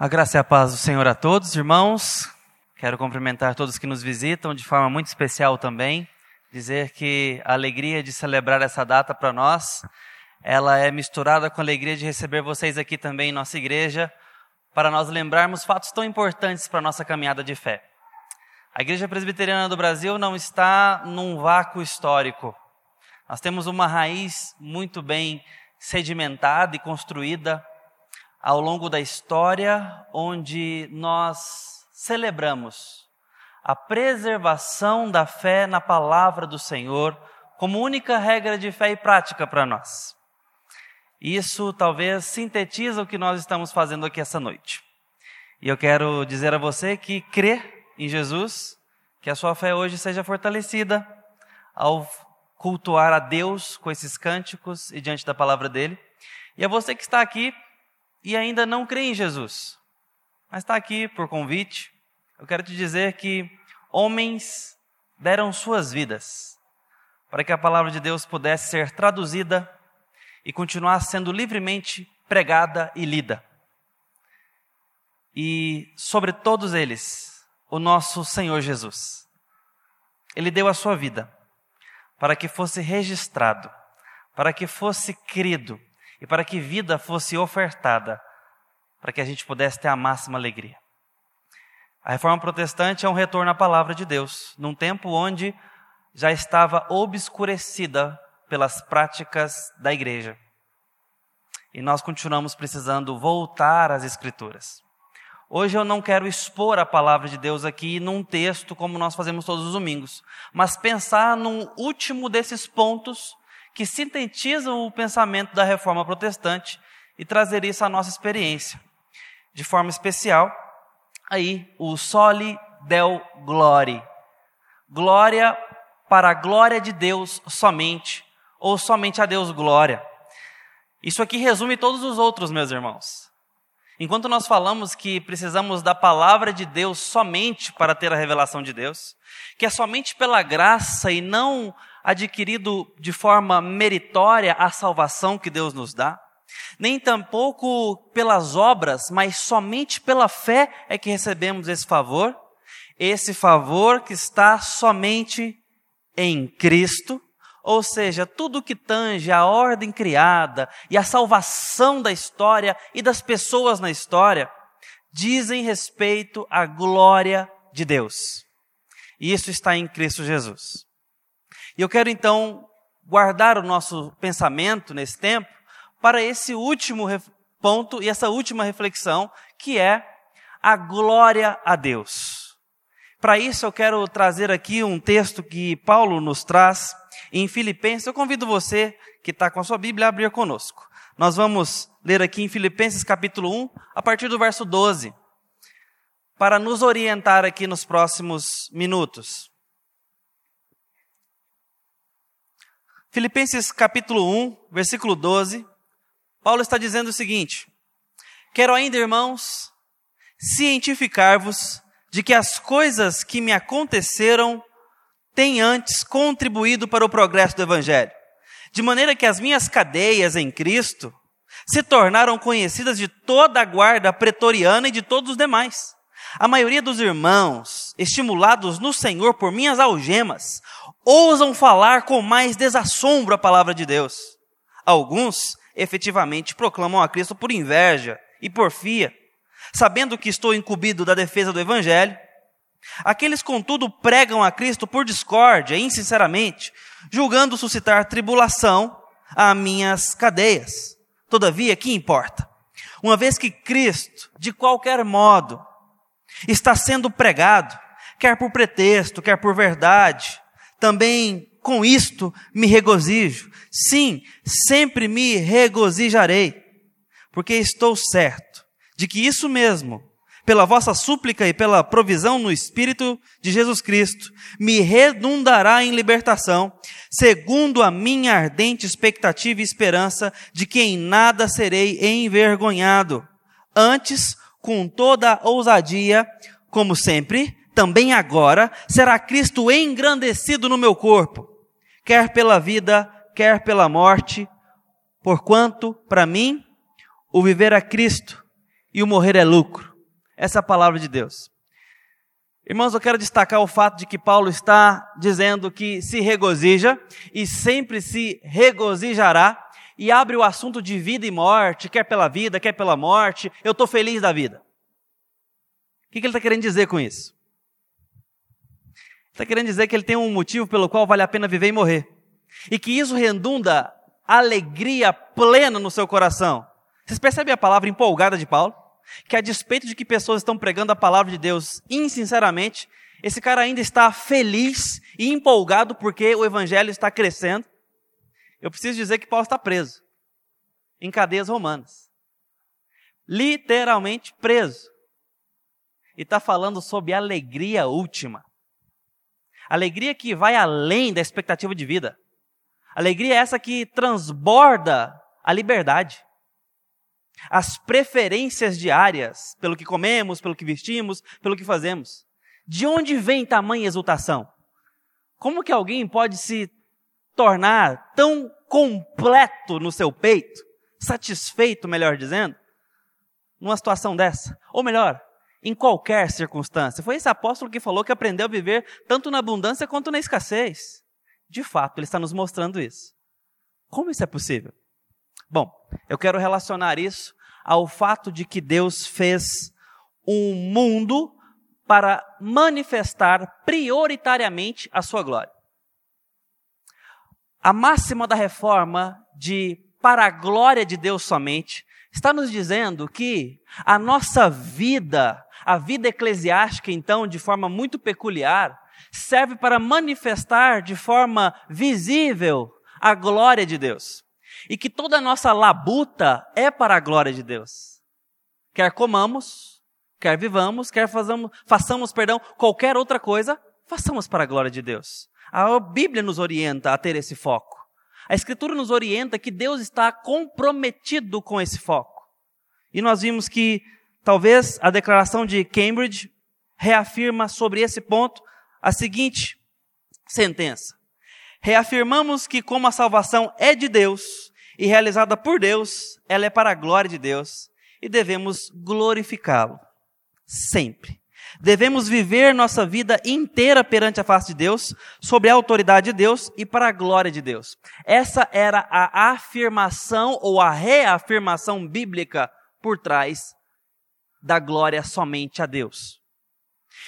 A graça e a paz do Senhor a todos, irmãos. Quero cumprimentar todos que nos visitam de forma muito especial também. Dizer que a alegria de celebrar essa data para nós, ela é misturada com a alegria de receber vocês aqui também em nossa igreja, para nós lembrarmos fatos tão importantes para a nossa caminhada de fé. A Igreja Presbiteriana do Brasil não está num vácuo histórico. Nós temos uma raiz muito bem sedimentada e construída ao longo da história, onde nós celebramos a preservação da fé na palavra do Senhor como única regra de fé e prática para nós. Isso talvez sintetiza o que nós estamos fazendo aqui essa noite. E eu quero dizer a você que crê em Jesus, que a sua fé hoje seja fortalecida ao cultuar a Deus com esses cânticos e diante da palavra dele. E a você que está aqui e ainda não crê em Jesus, mas está aqui por convite, eu quero te dizer que homens deram suas vidas para que a palavra de Deus pudesse ser traduzida e continuar sendo livremente pregada e lida. E sobre todos eles, o nosso Senhor Jesus. Ele deu a sua vida para que fosse registrado, para que fosse crido e para que vida fosse ofertada, para que a gente pudesse ter a máxima alegria. A reforma protestante é um retorno à palavra de Deus, num tempo onde já estava obscurecida pelas práticas da igreja. E nós continuamos precisando voltar às Escrituras. Hoje eu não quero expor a palavra de Deus aqui num texto como nós fazemos todos os domingos, mas pensar num último desses pontos que sintetizam o pensamento da reforma protestante e trazer isso à nossa experiência. De forma especial, aí o soli del glori. Glória para a glória de Deus somente, ou somente a Deus glória. Isso aqui resume todos os outros, meus irmãos. Enquanto nós falamos que precisamos da palavra de Deus somente para ter a revelação de Deus, que é somente pela graça e não adquirido de forma meritória a salvação que Deus nos dá, nem tampouco pelas obras, mas somente pela fé é que recebemos esse favor, esse favor que está somente em Cristo, ou seja, tudo que tange a ordem criada e a salvação da história e das pessoas na história, dizem respeito à glória de Deus. E isso está em Cristo Jesus. E eu quero então guardar o nosso pensamento nesse tempo para esse último ponto e essa última reflexão, que é a glória a Deus. Para isso eu quero trazer aqui um texto que Paulo nos traz em Filipenses. Eu convido você que está com a sua Bíblia a abrir conosco. Nós vamos ler aqui em Filipenses capítulo 1, a partir do verso 12, para nos orientar aqui nos próximos minutos. Filipenses capítulo 1, versículo 12, Paulo está dizendo o seguinte: Quero ainda, irmãos, cientificar-vos de que as coisas que me aconteceram têm antes contribuído para o progresso do Evangelho, de maneira que as minhas cadeias em Cristo se tornaram conhecidas de toda a guarda pretoriana e de todos os demais. A maioria dos irmãos, estimulados no Senhor por minhas algemas, ousam falar com mais desassombro a palavra de Deus. Alguns, efetivamente, proclamam a Cristo por inveja e porfia, sabendo que estou incumbido da defesa do Evangelho. Aqueles, contudo, pregam a Cristo por discórdia, insinceramente, julgando suscitar tribulação a minhas cadeias. Todavia, que importa? Uma vez que Cristo, de qualquer modo, está sendo pregado, quer por pretexto, quer por verdade. Também com isto me regozijo. Sim, sempre me regozijarei, porque estou certo de que isso mesmo, pela vossa súplica e pela provisão no Espírito de Jesus Cristo, me redundará em libertação, segundo a minha ardente expectativa e esperança de que em nada serei envergonhado. Antes, com toda ousadia, como sempre, também agora, será Cristo engrandecido no meu corpo, quer pela vida, quer pela morte, porquanto, para mim, o viver é Cristo e o morrer é lucro. Essa é a palavra de Deus. Irmãos, eu quero destacar o fato de que Paulo está dizendo que se regozija e sempre se regozijará e abre o assunto de vida e morte, quer pela vida, quer pela morte, eu estou feliz da vida. O que, ele está querendo dizer com isso? Está querendo dizer que ele tem um motivo pelo qual vale a pena viver e morrer. E que isso redunda alegria plena no seu coração. Vocês percebem a palavra empolgada de Paulo? que a despeito de que pessoas estão pregando a palavra de Deus insinceramente, esse cara ainda está feliz e empolgado porque o evangelho está crescendo. Eu preciso dizer que Paulo está preso em cadeias romanas. Literalmente preso. E está falando sobre alegria última. Alegria que vai além da expectativa de vida. Alegria essa que transborda a liberdade as preferências diárias pelo que comemos, pelo que vestimos, pelo que fazemos. De onde vem tamanha exultação? Como que alguém pode se tornar tão completo no seu peito, satisfeito, melhor dizendo, numa situação dessa? Ou melhor, em qualquer circunstância. Foi esse apóstolo que falou que aprendeu a viver tanto na abundância quanto na escassez. De fato, ele está nos mostrando isso. Como isso é possível? Bom, eu quero relacionar isso ao fato de que Deus fez um mundo para manifestar prioritariamente a sua glória. A máxima da reforma de para a glória de Deus somente está nos dizendo que a nossa vida, a vida eclesiástica, então, de forma muito peculiar, serve para manifestar de forma visível a glória de Deus e que toda a nossa labuta é para a glória de Deus. Quer comamos, quer vivamos, quer façamos, façamos, perdão, qualquer outra coisa, façamos para a glória de Deus. A Bíblia nos orienta a ter esse foco. A Escritura nos orienta que Deus está comprometido com esse foco. E nós vimos que talvez a declaração de Cambridge reafirma sobre esse ponto a seguinte sentença: Reafirmamos que, como a salvação é de Deus e realizada por Deus, ela é para a glória de Deus e devemos glorificá-lo sempre. Devemos viver nossa vida inteira perante a face de Deus, sob a autoridade de Deus e para a glória de Deus. Essa era a afirmação ou a reafirmação bíblica por trás da glória somente a Deus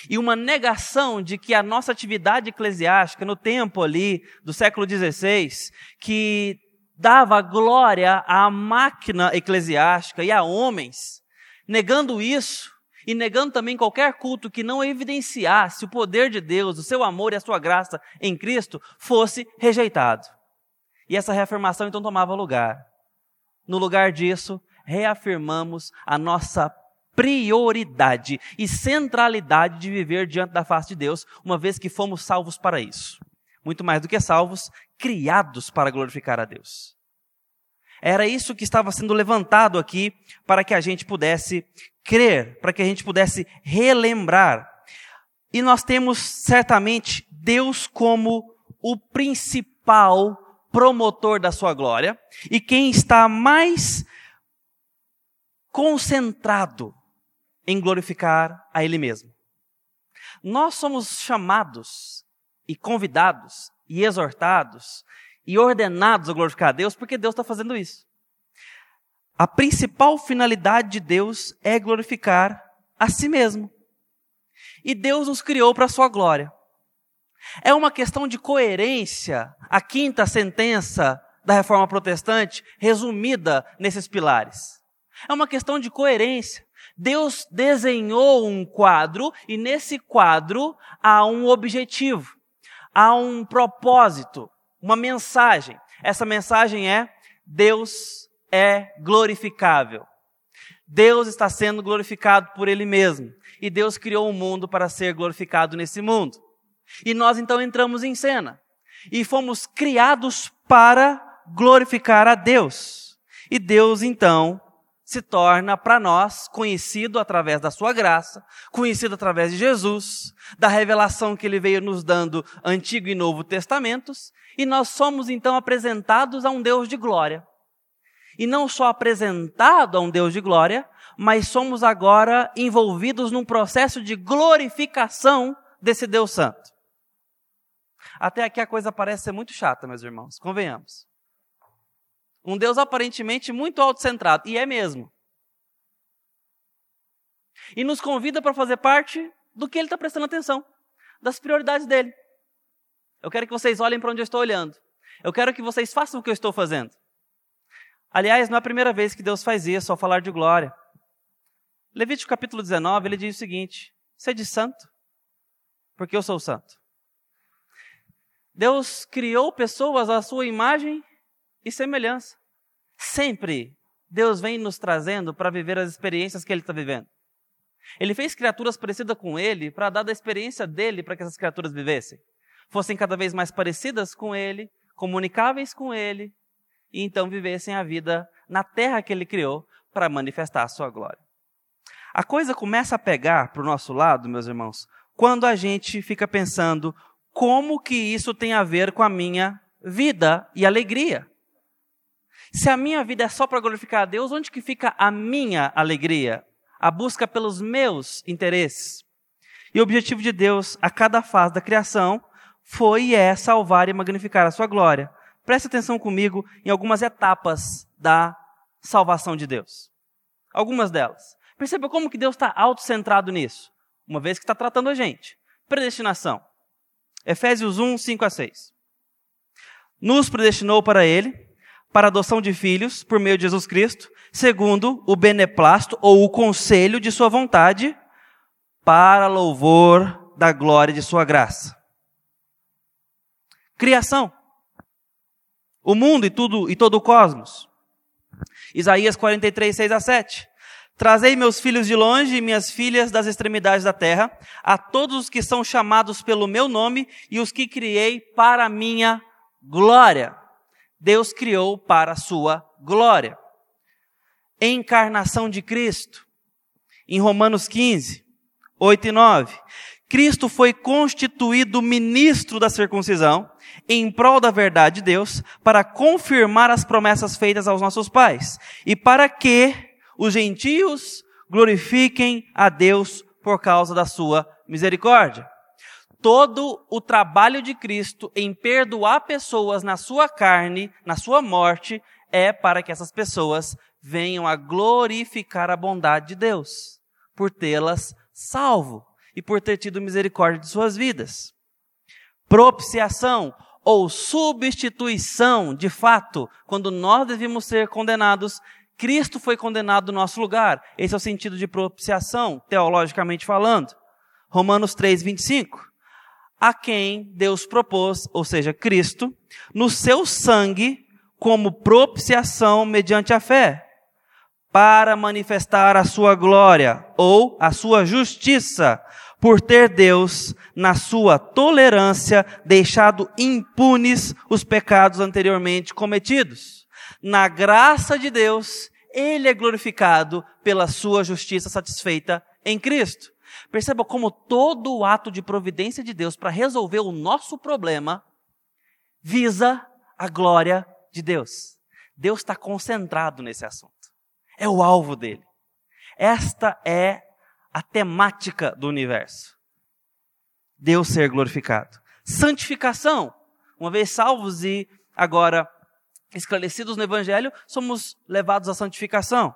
e uma negação de que a nossa atividade eclesiástica no tempo ali do século XVI, que dava glória à máquina eclesiástica e a homens, negando isso e negando também qualquer culto que não evidenciasse o poder de Deus, o seu amor e a sua graça em Cristo, fosse rejeitado. E essa reafirmação então tomava lugar. No lugar disso, reafirmamos a nossa prioridade e centralidade de viver diante da face de Deus, uma vez que fomos salvos para isso. Muito mais do que salvos, criados para glorificar a Deus. Era isso que estava sendo levantado aqui para que a gente pudesse crer, para que a gente pudesse relembrar. E nós temos certamente Deus como o principal promotor da sua glória e quem está mais concentrado em glorificar a Ele mesmo. Nós somos chamados e convidados e exortados e ordenados a glorificar a Deus porque Deus está fazendo isso. A principal finalidade de Deus é glorificar a si mesmo. E Deus nos criou para a sua glória. É uma questão de coerência a quinta sentença da reforma protestante resumida nesses pilares. É uma questão de coerência. Deus desenhou um quadro e nesse quadro há um objetivo, há um propósito, uma mensagem. Essa mensagem é: Deus é glorificável. Deus está sendo glorificado por Ele mesmo. E Deus criou o um mundo para ser glorificado nesse mundo. E nós então entramos em cena. E fomos criados para glorificar a Deus. E Deus então se torna para nós conhecido através da sua graça, conhecido através de Jesus, da revelação que ele veio nos dando Antigo e Novo Testamentos, e nós somos então apresentados a um Deus de glória. E não só apresentado a um Deus de glória, mas somos agora envolvidos num processo de glorificação desse Deus Santo. Até aqui a coisa parece ser muito chata, meus irmãos, convenhamos. Um Deus aparentemente muito autocentrado, e é mesmo. E nos convida para fazer parte do que ele está prestando atenção, das prioridades dele. Eu quero que vocês olhem para onde eu estou olhando. Eu quero que vocês façam o que eu estou fazendo. Aliás, não é a primeira vez que Deus faz isso ao falar de glória. Levítico capítulo 19, ele diz o seguinte: Sede santo, porque eu sou santo. Deus criou pessoas à sua imagem e semelhança. Sempre Deus vem nos trazendo para viver as experiências que Ele está vivendo. Ele fez criaturas parecidas com Ele para dar da experiência dele para que essas criaturas vivessem. Fossem cada vez mais parecidas com Ele, comunicáveis com Ele, e então vivessem a vida na terra que Ele criou para manifestar a sua glória. A coisa começa a pegar para o nosso lado, meus irmãos, quando a gente fica pensando como que isso tem a ver com a minha vida e alegria. Se a minha vida é só para glorificar a Deus, onde que fica a minha alegria? A busca pelos meus interesses. E o objetivo de Deus a cada fase da criação foi e é salvar e magnificar a sua glória. Preste atenção comigo em algumas etapas da salvação de Deus. Algumas delas. Perceba como que Deus está autocentrado nisso. Uma vez que está tratando a gente. Predestinação. Efésios 1, 5 a 6. Nos predestinou para Ele para adoção de filhos por meio de Jesus Cristo, segundo o beneplácito ou o conselho de sua vontade, para louvor da glória de sua graça. Criação. O mundo e tudo e todo o cosmos. Isaías 43, 6 a 7. Trazei meus filhos de longe e minhas filhas das extremidades da terra, a todos os que são chamados pelo meu nome e os que criei para minha glória. Deus criou para a sua glória. Encarnação de Cristo. Em Romanos 15, 8 e 9. Cristo foi constituído ministro da circuncisão em prol da verdade de Deus para confirmar as promessas feitas aos nossos pais e para que os gentios glorifiquem a Deus por causa da sua misericórdia todo o trabalho de Cristo em perdoar pessoas na sua carne, na sua morte, é para que essas pessoas venham a glorificar a bondade de Deus, por tê-las salvo e por ter tido misericórdia de suas vidas. Propiciação ou substituição, de fato, quando nós devíamos ser condenados, Cristo foi condenado no nosso lugar. Esse é o sentido de propiciação, teologicamente falando. Romanos 3, 25 a quem Deus propôs, ou seja, Cristo, no seu sangue como propiciação mediante a fé, para manifestar a sua glória ou a sua justiça, por ter Deus, na sua tolerância, deixado impunes os pecados anteriormente cometidos. Na graça de Deus, ele é glorificado pela sua justiça satisfeita em Cristo. Perceba como todo o ato de providência de Deus para resolver o nosso problema visa a glória de Deus. Deus está concentrado nesse assunto. É o alvo dele. Esta é a temática do universo. Deus ser glorificado. Santificação. Uma vez salvos e agora esclarecidos no Evangelho, somos levados à santificação.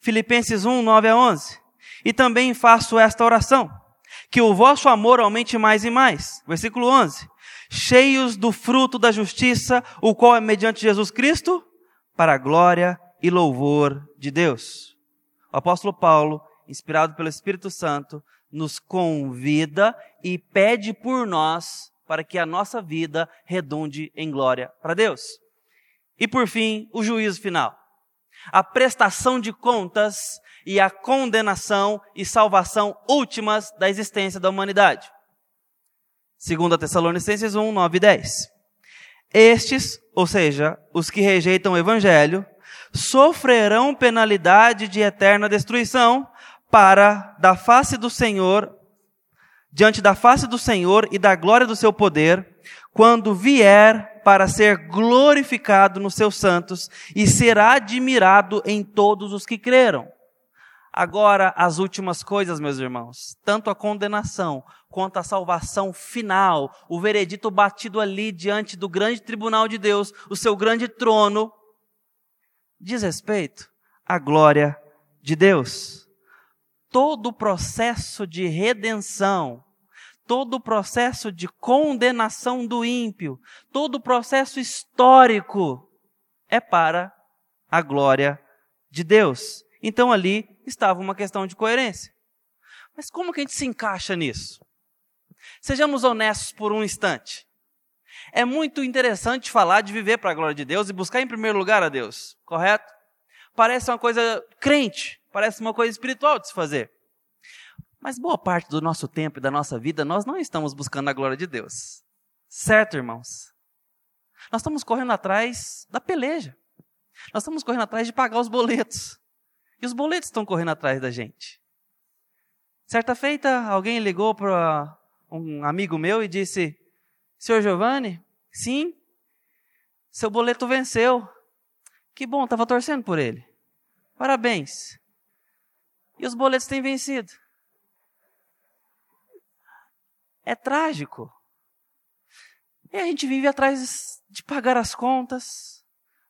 Filipenses 1, 9 a 11. E também faço esta oração: que o vosso amor aumente mais e mais. Versículo 11. Cheios do fruto da justiça, o qual é mediante Jesus Cristo, para a glória e louvor de Deus. O apóstolo Paulo, inspirado pelo Espírito Santo, nos convida e pede por nós para que a nossa vida redunde em glória para Deus. E por fim, o juízo final. A prestação de contas e a condenação e salvação últimas da existência da humanidade. Segundo Tessalonicenses 1, 9 e 10. Estes, ou seja, os que rejeitam o evangelho, sofrerão penalidade de eterna destruição para da face do Senhor, diante da face do Senhor e da glória do seu poder, quando vier para ser glorificado nos seus santos e será admirado em todos os que creram Agora, as últimas coisas, meus irmãos, tanto a condenação quanto a salvação final, o veredito batido ali diante do grande tribunal de Deus, o seu grande trono, diz respeito à glória de Deus. Todo o processo de redenção, todo o processo de condenação do ímpio, todo o processo histórico é para a glória de Deus. Então ali estava uma questão de coerência. Mas como que a gente se encaixa nisso? Sejamos honestos por um instante. É muito interessante falar de viver para a glória de Deus e buscar em primeiro lugar a Deus, correto? Parece uma coisa crente, parece uma coisa espiritual de se fazer. Mas boa parte do nosso tempo e da nossa vida nós não estamos buscando a glória de Deus. Certo, irmãos? Nós estamos correndo atrás da peleja. Nós estamos correndo atrás de pagar os boletos. E os boletos estão correndo atrás da gente. Certa feita, alguém ligou para um amigo meu e disse: Senhor Giovanni, sim, seu boleto venceu. Que bom, estava torcendo por ele. Parabéns. E os boletos têm vencido. É trágico. E a gente vive atrás de pagar as contas,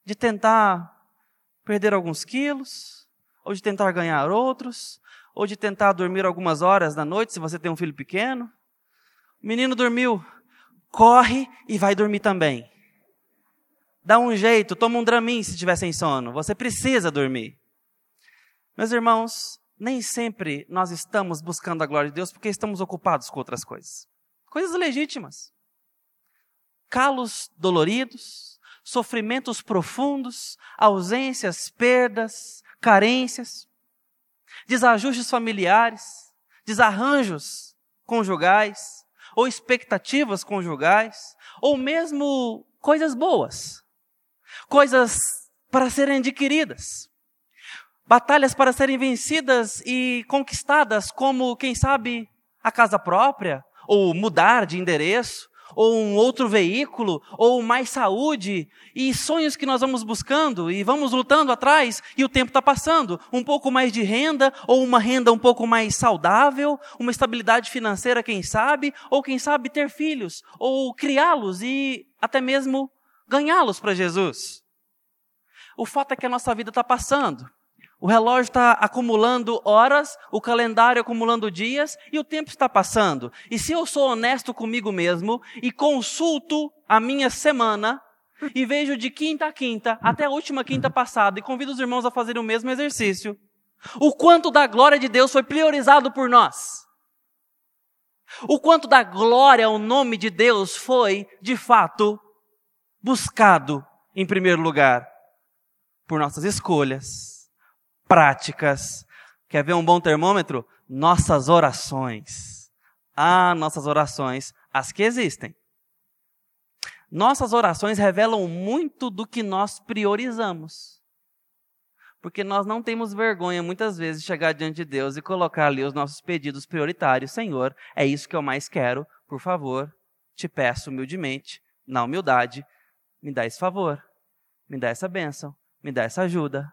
de tentar perder alguns quilos, ou de tentar ganhar outros, ou de tentar dormir algumas horas da noite, se você tem um filho pequeno. O menino dormiu, corre e vai dormir também. Dá um jeito, toma um dramin se estiver sem sono. Você precisa dormir. Meus irmãos, nem sempre nós estamos buscando a glória de Deus porque estamos ocupados com outras coisas. Coisas legítimas. Calos doloridos, sofrimentos profundos, ausências, perdas, carências, desajustes familiares, desarranjos conjugais, ou expectativas conjugais, ou mesmo coisas boas, coisas para serem adquiridas, batalhas para serem vencidas e conquistadas, como, quem sabe, a casa própria, ou mudar de endereço, ou um outro veículo, ou mais saúde, e sonhos que nós vamos buscando e vamos lutando atrás, e o tempo está passando. Um pouco mais de renda, ou uma renda um pouco mais saudável, uma estabilidade financeira, quem sabe, ou quem sabe ter filhos, ou criá-los e até mesmo ganhá-los para Jesus. O fato é que a nossa vida está passando. O relógio está acumulando horas, o calendário acumulando dias e o tempo está passando. E se eu sou honesto comigo mesmo e consulto a minha semana e vejo de quinta a quinta até a última quinta passada e convido os irmãos a fazerem o mesmo exercício, o quanto da glória de Deus foi priorizado por nós. O quanto da glória ao nome de Deus foi, de fato, buscado em primeiro lugar por nossas escolhas práticas. Quer ver um bom termômetro? Nossas orações. Ah, nossas orações, as que existem. Nossas orações revelam muito do que nós priorizamos. Porque nós não temos vergonha, muitas vezes, de chegar diante de Deus e colocar ali os nossos pedidos prioritários. Senhor, é isso que eu mais quero, por favor, te peço humildemente, na humildade, me dá esse favor, me dá essa bênção, me dá essa ajuda,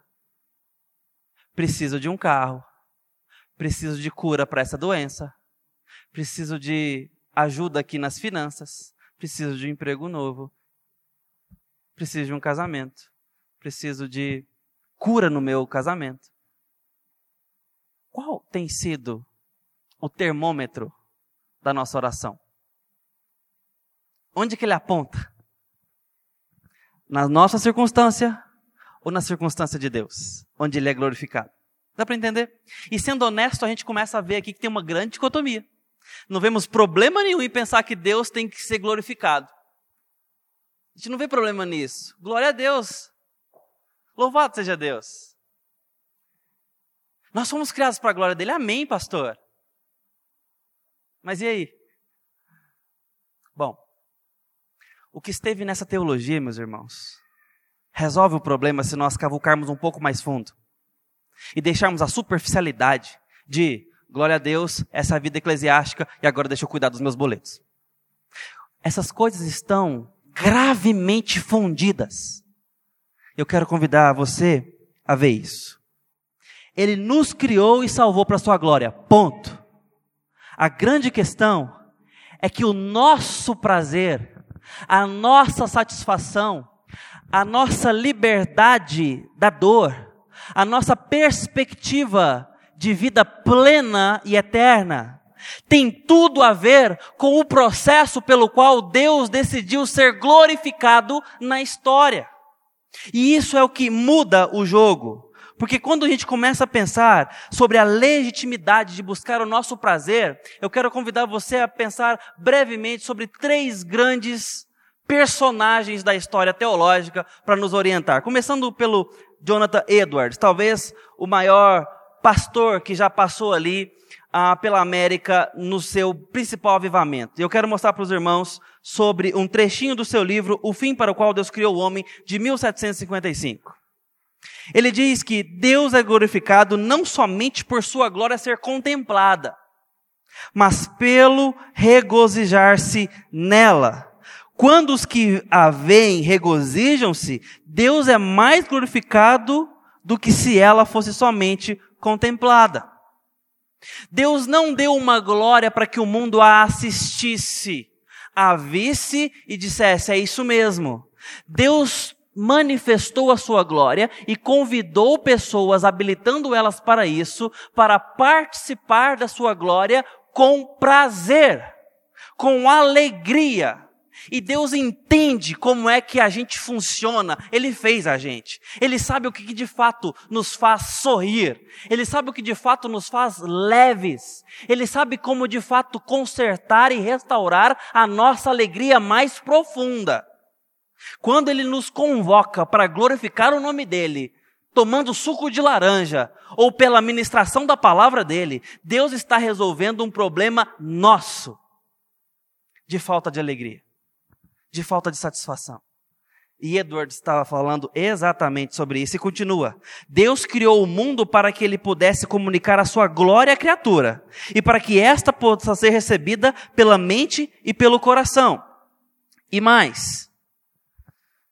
preciso de um carro, preciso de cura para essa doença, preciso de ajuda aqui nas finanças, preciso de um emprego novo, preciso de um casamento, preciso de cura no meu casamento. Qual tem sido o termômetro da nossa oração? Onde que ele aponta? Na nossa circunstância ou na circunstância de Deus, onde Ele é glorificado. Dá para entender? E sendo honesto, a gente começa a ver aqui que tem uma grande dicotomia. Não vemos problema nenhum em pensar que Deus tem que ser glorificado. A gente não vê problema nisso. Glória a Deus. Louvado seja Deus. Nós fomos criados para a glória dele. Amém, pastor. Mas e aí? Bom, o que esteve nessa teologia, meus irmãos, resolve o problema se nós cavucarmos um pouco mais fundo e deixarmos a superficialidade de glória a Deus, essa vida eclesiástica e agora deixa eu cuidar dos meus boletos. Essas coisas estão gravemente fundidas. Eu quero convidar você a ver isso. Ele nos criou e salvou para sua glória. Ponto. A grande questão é que o nosso prazer, a nossa satisfação, a nossa liberdade da dor, a nossa perspectiva de vida plena e eterna, tem tudo a ver com o processo pelo qual Deus decidiu ser glorificado na história. E isso é o que muda o jogo. Porque quando a gente começa a pensar sobre a legitimidade de buscar o nosso prazer, eu quero convidar você a pensar brevemente sobre três grandes personagens da história teológica para nos orientar. Começando pelo Jonathan Edwards, talvez o maior pastor que já passou ali ah, pela América no seu principal avivamento. Eu quero mostrar para os irmãos sobre um trechinho do seu livro, O Fim para o Qual Deus Criou o Homem, de 1755. Ele diz que Deus é glorificado não somente por sua glória ser contemplada, mas pelo regozijar-se nela. Quando os que a veem regozijam-se, Deus é mais glorificado do que se ela fosse somente contemplada. Deus não deu uma glória para que o mundo a assistisse, a visse e dissesse: é isso mesmo. Deus manifestou a sua glória e convidou pessoas, habilitando elas para isso, para participar da sua glória com prazer, com alegria. E Deus entende como é que a gente funciona. Ele fez a gente. Ele sabe o que de fato nos faz sorrir. Ele sabe o que de fato nos faz leves. Ele sabe como de fato consertar e restaurar a nossa alegria mais profunda. Quando Ele nos convoca para glorificar o nome dEle, tomando suco de laranja ou pela ministração da palavra dEle, Deus está resolvendo um problema nosso de falta de alegria de falta de satisfação. E Edward estava falando exatamente sobre isso e continua. Deus criou o mundo para que ele pudesse comunicar a sua glória à criatura e para que esta possa ser recebida pela mente e pelo coração. E mais,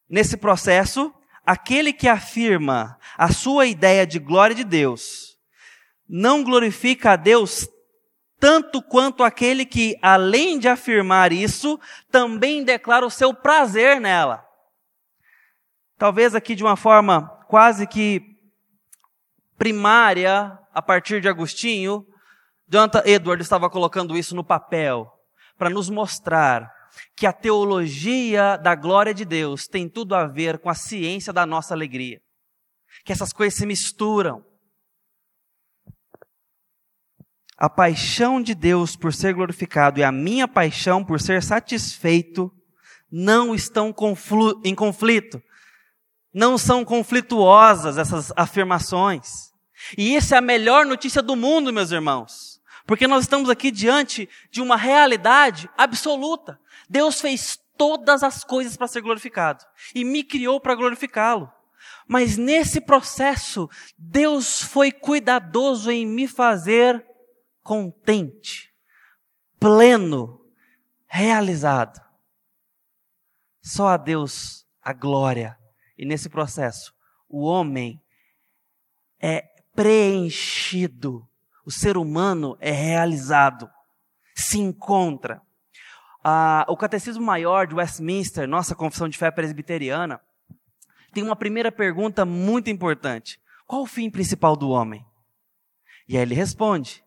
nesse processo, aquele que afirma a sua ideia de glória de Deus não glorifica a Deus tanto quanto aquele que, além de afirmar isso, também declara o seu prazer nela. Talvez aqui de uma forma quase que primária, a partir de Agostinho, Jonathan Edward estava colocando isso no papel, para nos mostrar que a teologia da glória de Deus tem tudo a ver com a ciência da nossa alegria. Que essas coisas se misturam a paixão de Deus por ser glorificado e a minha paixão por ser satisfeito não estão em conflito. Não são conflituosas essas afirmações. E isso é a melhor notícia do mundo, meus irmãos. Porque nós estamos aqui diante de uma realidade absoluta. Deus fez todas as coisas para ser glorificado e me criou para glorificá-lo. Mas nesse processo, Deus foi cuidadoso em me fazer contente, pleno, realizado. Só a Deus a glória. E nesse processo, o homem é preenchido, o ser humano é realizado, se encontra. Ah, o Catecismo Maior de Westminster, nossa confissão de fé presbiteriana, tem uma primeira pergunta muito importante: qual o fim principal do homem? E aí ele responde: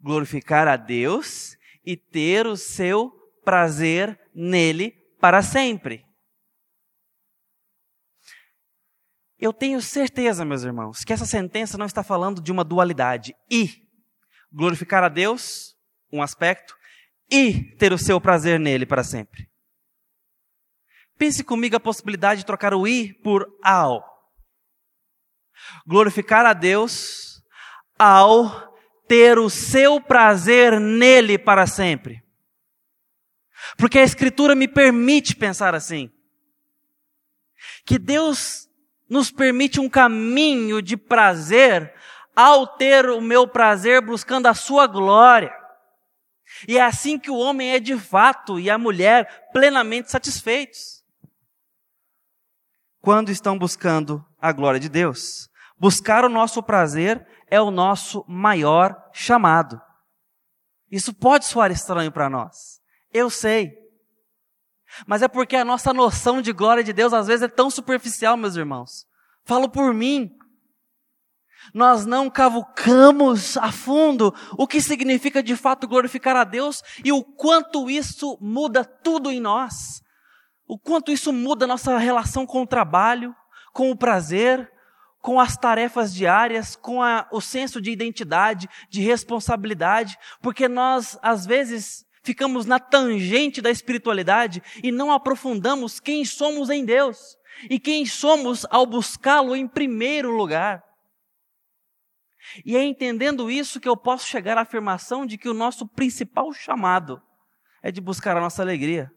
glorificar a Deus e ter o seu prazer nele para sempre. Eu tenho certeza, meus irmãos, que essa sentença não está falando de uma dualidade. E glorificar a Deus, um aspecto, e ter o seu prazer nele para sempre. Pense comigo a possibilidade de trocar o i por ao. Glorificar a Deus ao ter o seu prazer nele para sempre. Porque a Escritura me permite pensar assim. Que Deus nos permite um caminho de prazer ao ter o meu prazer buscando a sua glória. E é assim que o homem é de fato e a mulher plenamente satisfeitos. Quando estão buscando a glória de Deus. Buscar o nosso prazer é o nosso maior chamado. Isso pode soar estranho para nós. Eu sei. Mas é porque a nossa noção de glória de Deus às vezes é tão superficial, meus irmãos. Falo por mim. Nós não cavucamos a fundo o que significa de fato glorificar a Deus e o quanto isso muda tudo em nós. O quanto isso muda a nossa relação com o trabalho, com o prazer, com as tarefas diárias, com a, o senso de identidade, de responsabilidade, porque nós, às vezes, ficamos na tangente da espiritualidade e não aprofundamos quem somos em Deus e quem somos ao buscá-lo em primeiro lugar. E é entendendo isso que eu posso chegar à afirmação de que o nosso principal chamado é de buscar a nossa alegria.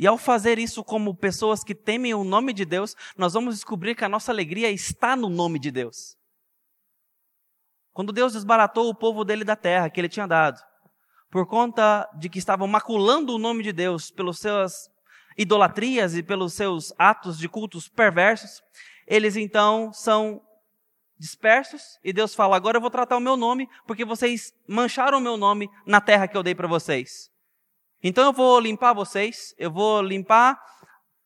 E ao fazer isso como pessoas que temem o nome de Deus, nós vamos descobrir que a nossa alegria está no nome de Deus. Quando Deus desbaratou o povo dele da terra que ele tinha dado, por conta de que estavam maculando o nome de Deus pelas suas idolatrias e pelos seus atos de cultos perversos, eles então são dispersos e Deus fala: Agora eu vou tratar o meu nome, porque vocês mancharam o meu nome na terra que eu dei para vocês. Então eu vou limpar vocês, eu vou limpar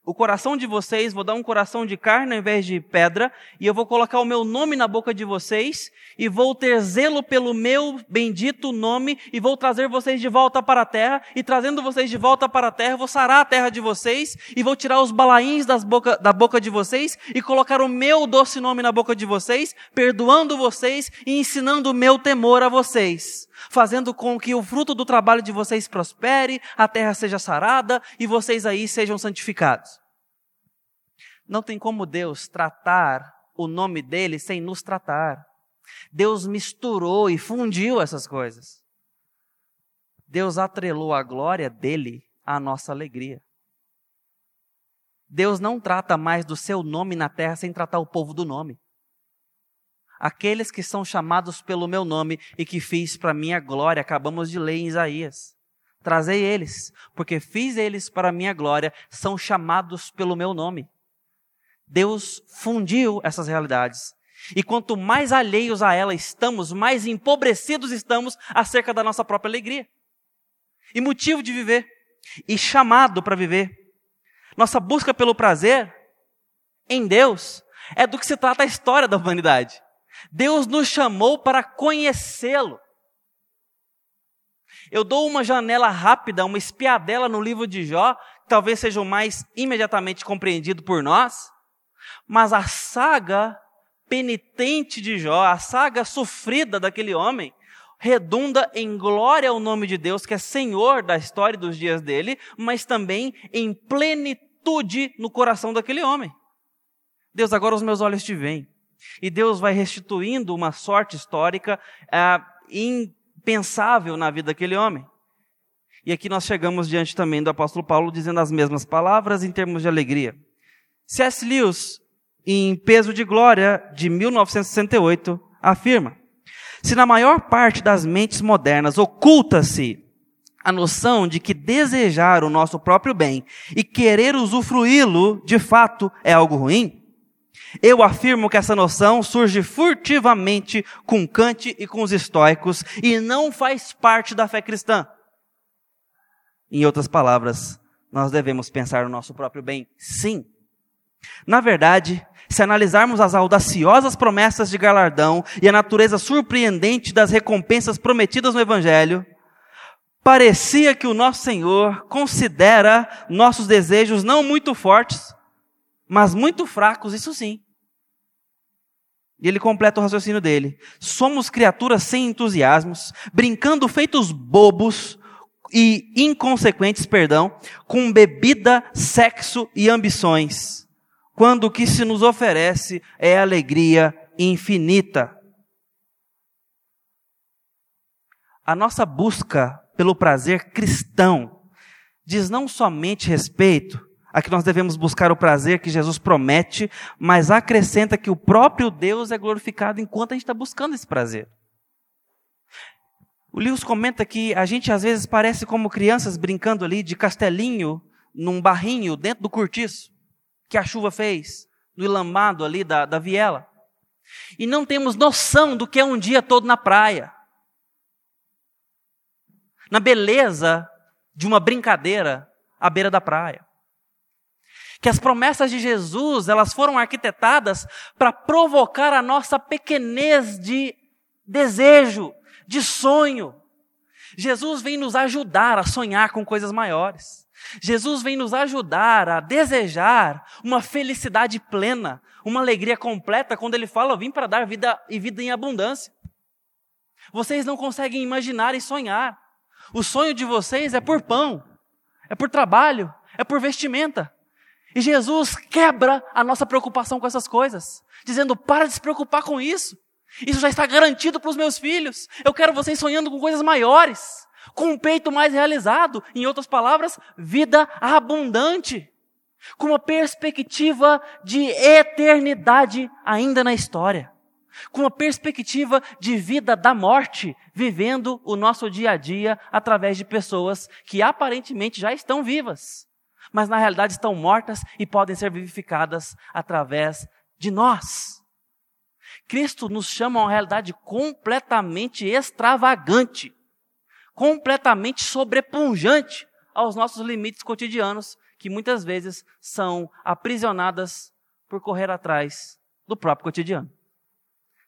o coração de vocês, vou dar um coração de carne ao invés de pedra, e eu vou colocar o meu nome na boca de vocês, e vou ter zelo pelo meu bendito nome, e vou trazer vocês de volta para a terra, e trazendo vocês de volta para a terra, vou sarar a terra de vocês, e vou tirar os balaíns das boca, da boca de vocês, e colocar o meu doce nome na boca de vocês, perdoando vocês e ensinando o meu temor a vocês fazendo com que o fruto do trabalho de vocês prospere, a terra seja sarada e vocês aí sejam santificados. Não tem como Deus tratar o nome dele sem nos tratar. Deus misturou e fundiu essas coisas. Deus atrelou a glória dele à nossa alegria. Deus não trata mais do seu nome na terra sem tratar o povo do nome aqueles que são chamados pelo meu nome e que fiz para minha glória. Acabamos de ler em Isaías. Trazei eles, porque fiz eles para minha glória, são chamados pelo meu nome. Deus fundiu essas realidades. E quanto mais alheios a ela estamos, mais empobrecidos estamos acerca da nossa própria alegria. E motivo de viver. E chamado para viver. Nossa busca pelo prazer em Deus é do que se trata a história da humanidade. Deus nos chamou para conhecê-lo. Eu dou uma janela rápida, uma espiadela no livro de Jó, que talvez seja o mais imediatamente compreendido por nós, mas a saga penitente de Jó, a saga sofrida daquele homem, redunda em glória ao nome de Deus, que é Senhor da história e dos dias dele, mas também em plenitude no coração daquele homem. Deus, agora os meus olhos te veem. E Deus vai restituindo uma sorte histórica é, impensável na vida daquele homem. E aqui nós chegamos diante também do apóstolo Paulo dizendo as mesmas palavras em termos de alegria. C.S. Lewis, em Peso de Glória, de 1968, afirma: Se na maior parte das mentes modernas oculta-se a noção de que desejar o nosso próprio bem e querer usufruí-lo, de fato, é algo ruim, eu afirmo que essa noção surge furtivamente com Kant e com os estoicos e não faz parte da fé cristã. Em outras palavras, nós devemos pensar no nosso próprio bem, sim. Na verdade, se analisarmos as audaciosas promessas de galardão e a natureza surpreendente das recompensas prometidas no Evangelho, parecia que o nosso Senhor considera nossos desejos não muito fortes, mas muito fracos, isso sim. E ele completa o raciocínio dele. Somos criaturas sem entusiasmos, brincando feitos bobos e inconsequentes, perdão, com bebida, sexo e ambições, quando o que se nos oferece é alegria infinita. A nossa busca pelo prazer cristão diz não somente respeito a que nós devemos buscar o prazer que Jesus promete, mas acrescenta que o próprio Deus é glorificado enquanto a gente está buscando esse prazer. O Lewis comenta que a gente às vezes parece como crianças brincando ali de castelinho num barrinho dentro do cortiço que a chuva fez, no ilamado ali da, da viela. e não temos noção do que é um dia todo na praia. Na beleza de uma brincadeira à beira da praia. Que as promessas de Jesus, elas foram arquitetadas para provocar a nossa pequenez de desejo, de sonho. Jesus vem nos ajudar a sonhar com coisas maiores. Jesus vem nos ajudar a desejar uma felicidade plena, uma alegria completa, quando Ele fala: Eu vim para dar vida e vida em abundância. Vocês não conseguem imaginar e sonhar. O sonho de vocês é por pão, é por trabalho, é por vestimenta. E Jesus quebra a nossa preocupação com essas coisas, dizendo: para de se preocupar com isso. Isso já está garantido para os meus filhos. Eu quero vocês sonhando com coisas maiores, com um peito mais realizado. Em outras palavras, vida abundante, com uma perspectiva de eternidade ainda na história, com uma perspectiva de vida da morte, vivendo o nosso dia a dia através de pessoas que aparentemente já estão vivas, mas na realidade estão mortas e podem ser vivificadas através de nós. Cristo nos chama a uma realidade completamente extravagante, completamente sobrepunjante aos nossos limites cotidianos, que muitas vezes são aprisionadas por correr atrás do próprio cotidiano.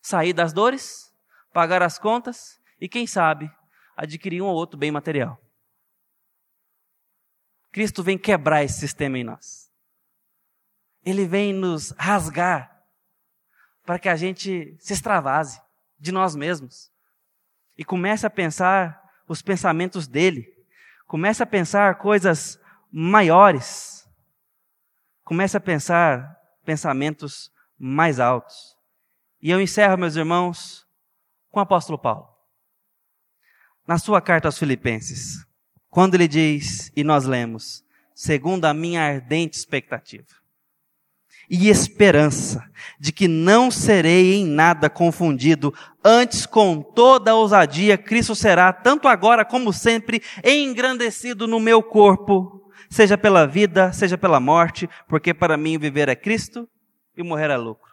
Sair das dores, pagar as contas e, quem sabe, adquirir um ou outro bem material. Cristo vem quebrar esse sistema em nós. Ele vem nos rasgar para que a gente se extravase de nós mesmos e comece a pensar os pensamentos dele, comece a pensar coisas maiores, comece a pensar pensamentos mais altos. E eu encerro, meus irmãos, com o apóstolo Paulo. Na sua carta aos Filipenses, quando ele diz, e nós lemos, segundo a minha ardente expectativa e esperança de que não serei em nada confundido, antes com toda a ousadia Cristo será, tanto agora como sempre, engrandecido no meu corpo, seja pela vida, seja pela morte, porque para mim viver é Cristo e morrer é lucro.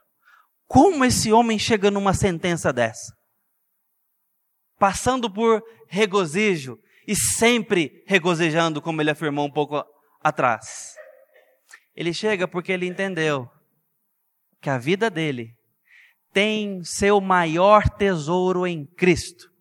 Como esse homem chega numa sentença dessa? Passando por regozijo e sempre regozijando, como ele afirmou um pouco atrás. Ele chega porque ele entendeu que a vida dele tem seu maior tesouro em Cristo.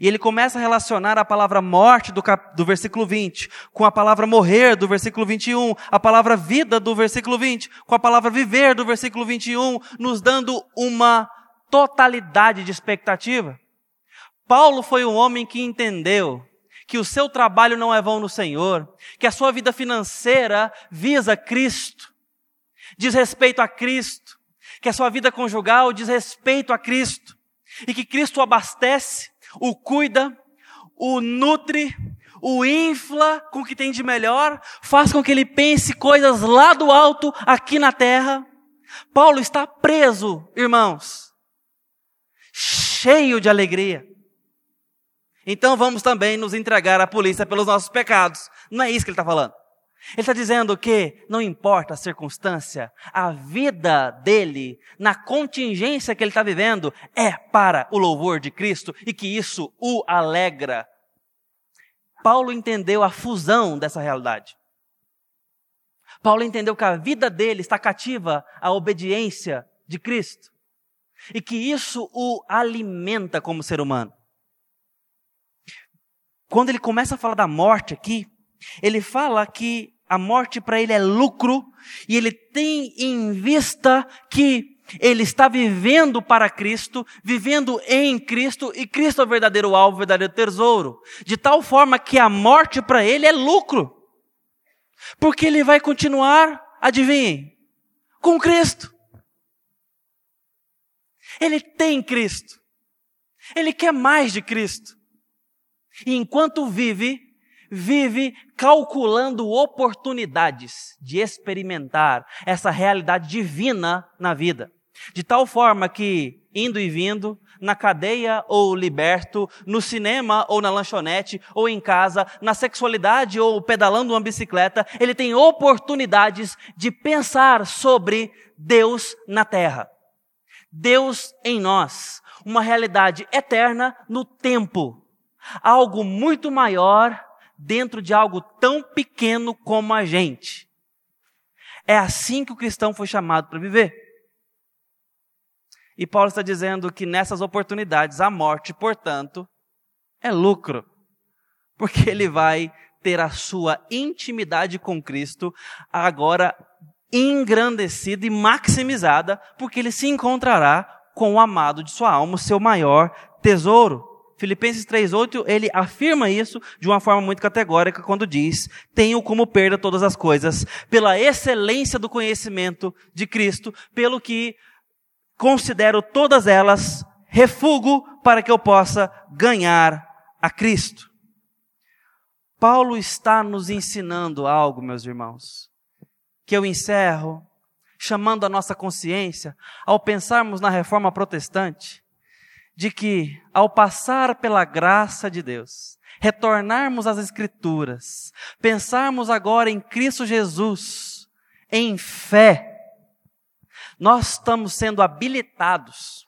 E ele começa a relacionar a palavra morte do, cap, do versículo 20 com a palavra morrer do versículo 21, a palavra vida do versículo 20 com a palavra viver do versículo 21, nos dando uma totalidade de expectativa. Paulo foi um homem que entendeu que o seu trabalho não é vão no Senhor, que a sua vida financeira visa Cristo, diz respeito a Cristo, que a sua vida conjugal diz respeito a Cristo, e que Cristo o abastece, o cuida, o nutre, o infla com o que tem de melhor, faz com que ele pense coisas lá do alto, aqui na terra. Paulo está preso, irmãos, cheio de alegria. Então vamos também nos entregar à polícia pelos nossos pecados. Não é isso que ele está falando. Ele está dizendo que não importa a circunstância, a vida dele, na contingência que ele está vivendo, é para o louvor de Cristo e que isso o alegra. Paulo entendeu a fusão dessa realidade. Paulo entendeu que a vida dele está cativa à obediência de Cristo e que isso o alimenta como ser humano. Quando ele começa a falar da morte aqui, ele fala que a morte para ele é lucro e ele tem em vista que ele está vivendo para Cristo, vivendo em Cristo e Cristo é o verdadeiro alvo, o verdadeiro tesouro. De tal forma que a morte para ele é lucro. Porque ele vai continuar, adivinhem, com Cristo. Ele tem Cristo. Ele quer mais de Cristo. E enquanto vive, vive calculando oportunidades de experimentar essa realidade divina na vida. De tal forma que, indo e vindo, na cadeia ou liberto, no cinema ou na lanchonete, ou em casa, na sexualidade ou pedalando uma bicicleta, ele tem oportunidades de pensar sobre Deus na terra. Deus em nós, uma realidade eterna no tempo, algo muito maior dentro de algo tão pequeno como a gente. É assim que o cristão foi chamado para viver. E Paulo está dizendo que nessas oportunidades a morte, portanto, é lucro. Porque ele vai ter a sua intimidade com Cristo agora engrandecida e maximizada, porque ele se encontrará com o amado de sua alma, o seu maior tesouro. Filipenses 3:8, ele afirma isso de uma forma muito categórica quando diz: "Tenho como perda todas as coisas, pela excelência do conhecimento de Cristo, pelo que considero todas elas refúgio para que eu possa ganhar a Cristo." Paulo está nos ensinando algo, meus irmãos, que eu encerro chamando a nossa consciência ao pensarmos na reforma protestante, de que ao passar pela graça de Deus, retornarmos às Escrituras, pensarmos agora em Cristo Jesus, em fé, nós estamos sendo habilitados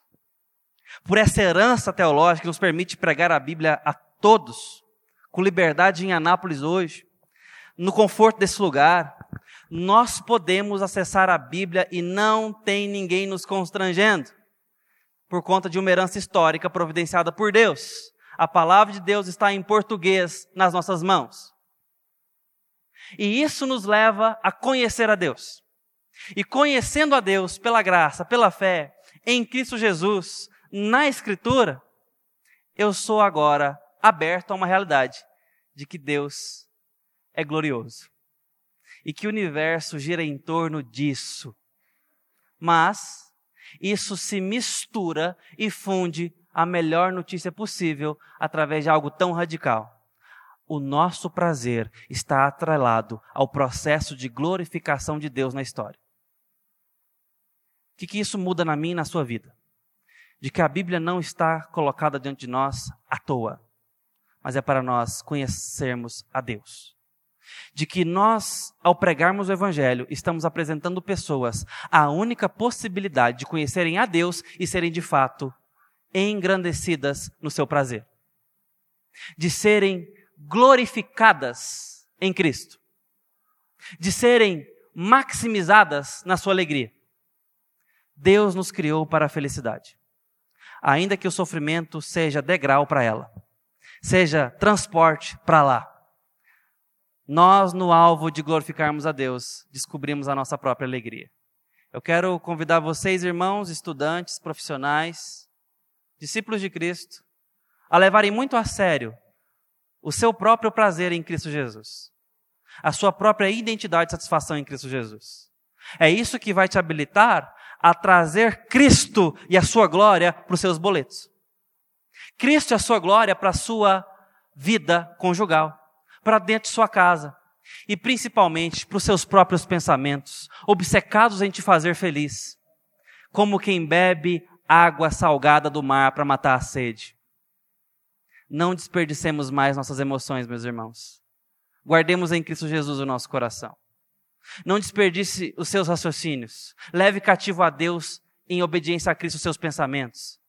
por essa herança teológica que nos permite pregar a Bíblia a todos com liberdade em Anápolis hoje, no conforto desse lugar, nós podemos acessar a Bíblia e não tem ninguém nos constrangendo, por conta de uma herança histórica providenciada por Deus. A palavra de Deus está em português nas nossas mãos. E isso nos leva a conhecer a Deus. E conhecendo a Deus pela graça, pela fé, em Cristo Jesus, na Escritura, eu sou agora aberto a uma realidade de que Deus é glorioso e que o universo gira em torno disso. Mas isso se mistura e funde a melhor notícia possível através de algo tão radical. O nosso prazer está atrelado ao processo de glorificação de Deus na história. O que, que isso muda na minha e na sua vida? De que a Bíblia não está colocada diante de nós à toa mas é para nós conhecermos a Deus. De que nós, ao pregarmos o Evangelho, estamos apresentando pessoas a única possibilidade de conhecerem a Deus e serem de fato engrandecidas no seu prazer. De serem glorificadas em Cristo. De serem maximizadas na sua alegria. Deus nos criou para a felicidade. Ainda que o sofrimento seja degrau para ela seja transporte para lá. Nós, no alvo de glorificarmos a Deus, descobrimos a nossa própria alegria. Eu quero convidar vocês, irmãos, estudantes, profissionais, discípulos de Cristo, a levarem muito a sério o seu próprio prazer em Cristo Jesus, a sua própria identidade e satisfação em Cristo Jesus. É isso que vai te habilitar a trazer Cristo e a sua glória para os seus boletos. Cristo é a sua glória para a sua vida conjugal, para dentro de sua casa e principalmente para os seus próprios pensamentos, obcecados em te fazer feliz, como quem bebe água salgada do mar para matar a sede. Não desperdicemos mais nossas emoções, meus irmãos. Guardemos em Cristo Jesus o nosso coração. Não desperdice os seus raciocínios. Leve cativo a Deus em obediência a Cristo os seus pensamentos.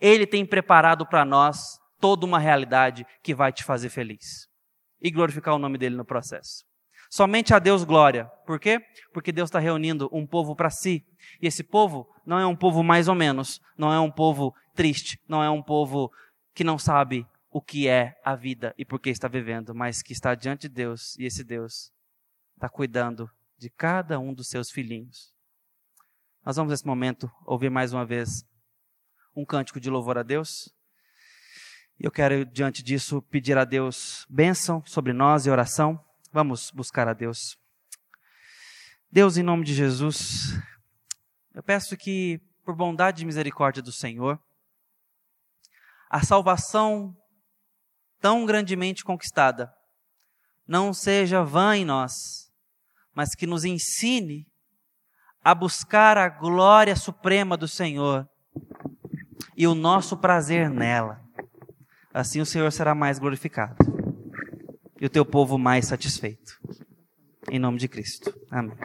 Ele tem preparado para nós toda uma realidade que vai te fazer feliz e glorificar o nome dele no processo. Somente a Deus glória. Por quê? Porque Deus está reunindo um povo para si. E esse povo não é um povo mais ou menos, não é um povo triste, não é um povo que não sabe o que é a vida e por que está vivendo, mas que está diante de Deus e esse Deus está cuidando de cada um dos seus filhinhos. Nós vamos nesse momento ouvir mais uma vez um cântico de louvor a Deus. Eu quero, diante disso, pedir a Deus bênção sobre nós e oração. Vamos buscar a Deus. Deus, em nome de Jesus, eu peço que, por bondade e misericórdia do Senhor, a salvação tão grandemente conquistada não seja vã em nós, mas que nos ensine a buscar a glória suprema do Senhor e o nosso prazer nela. Assim o Senhor será mais glorificado e o teu povo mais satisfeito. Em nome de Cristo. Amém.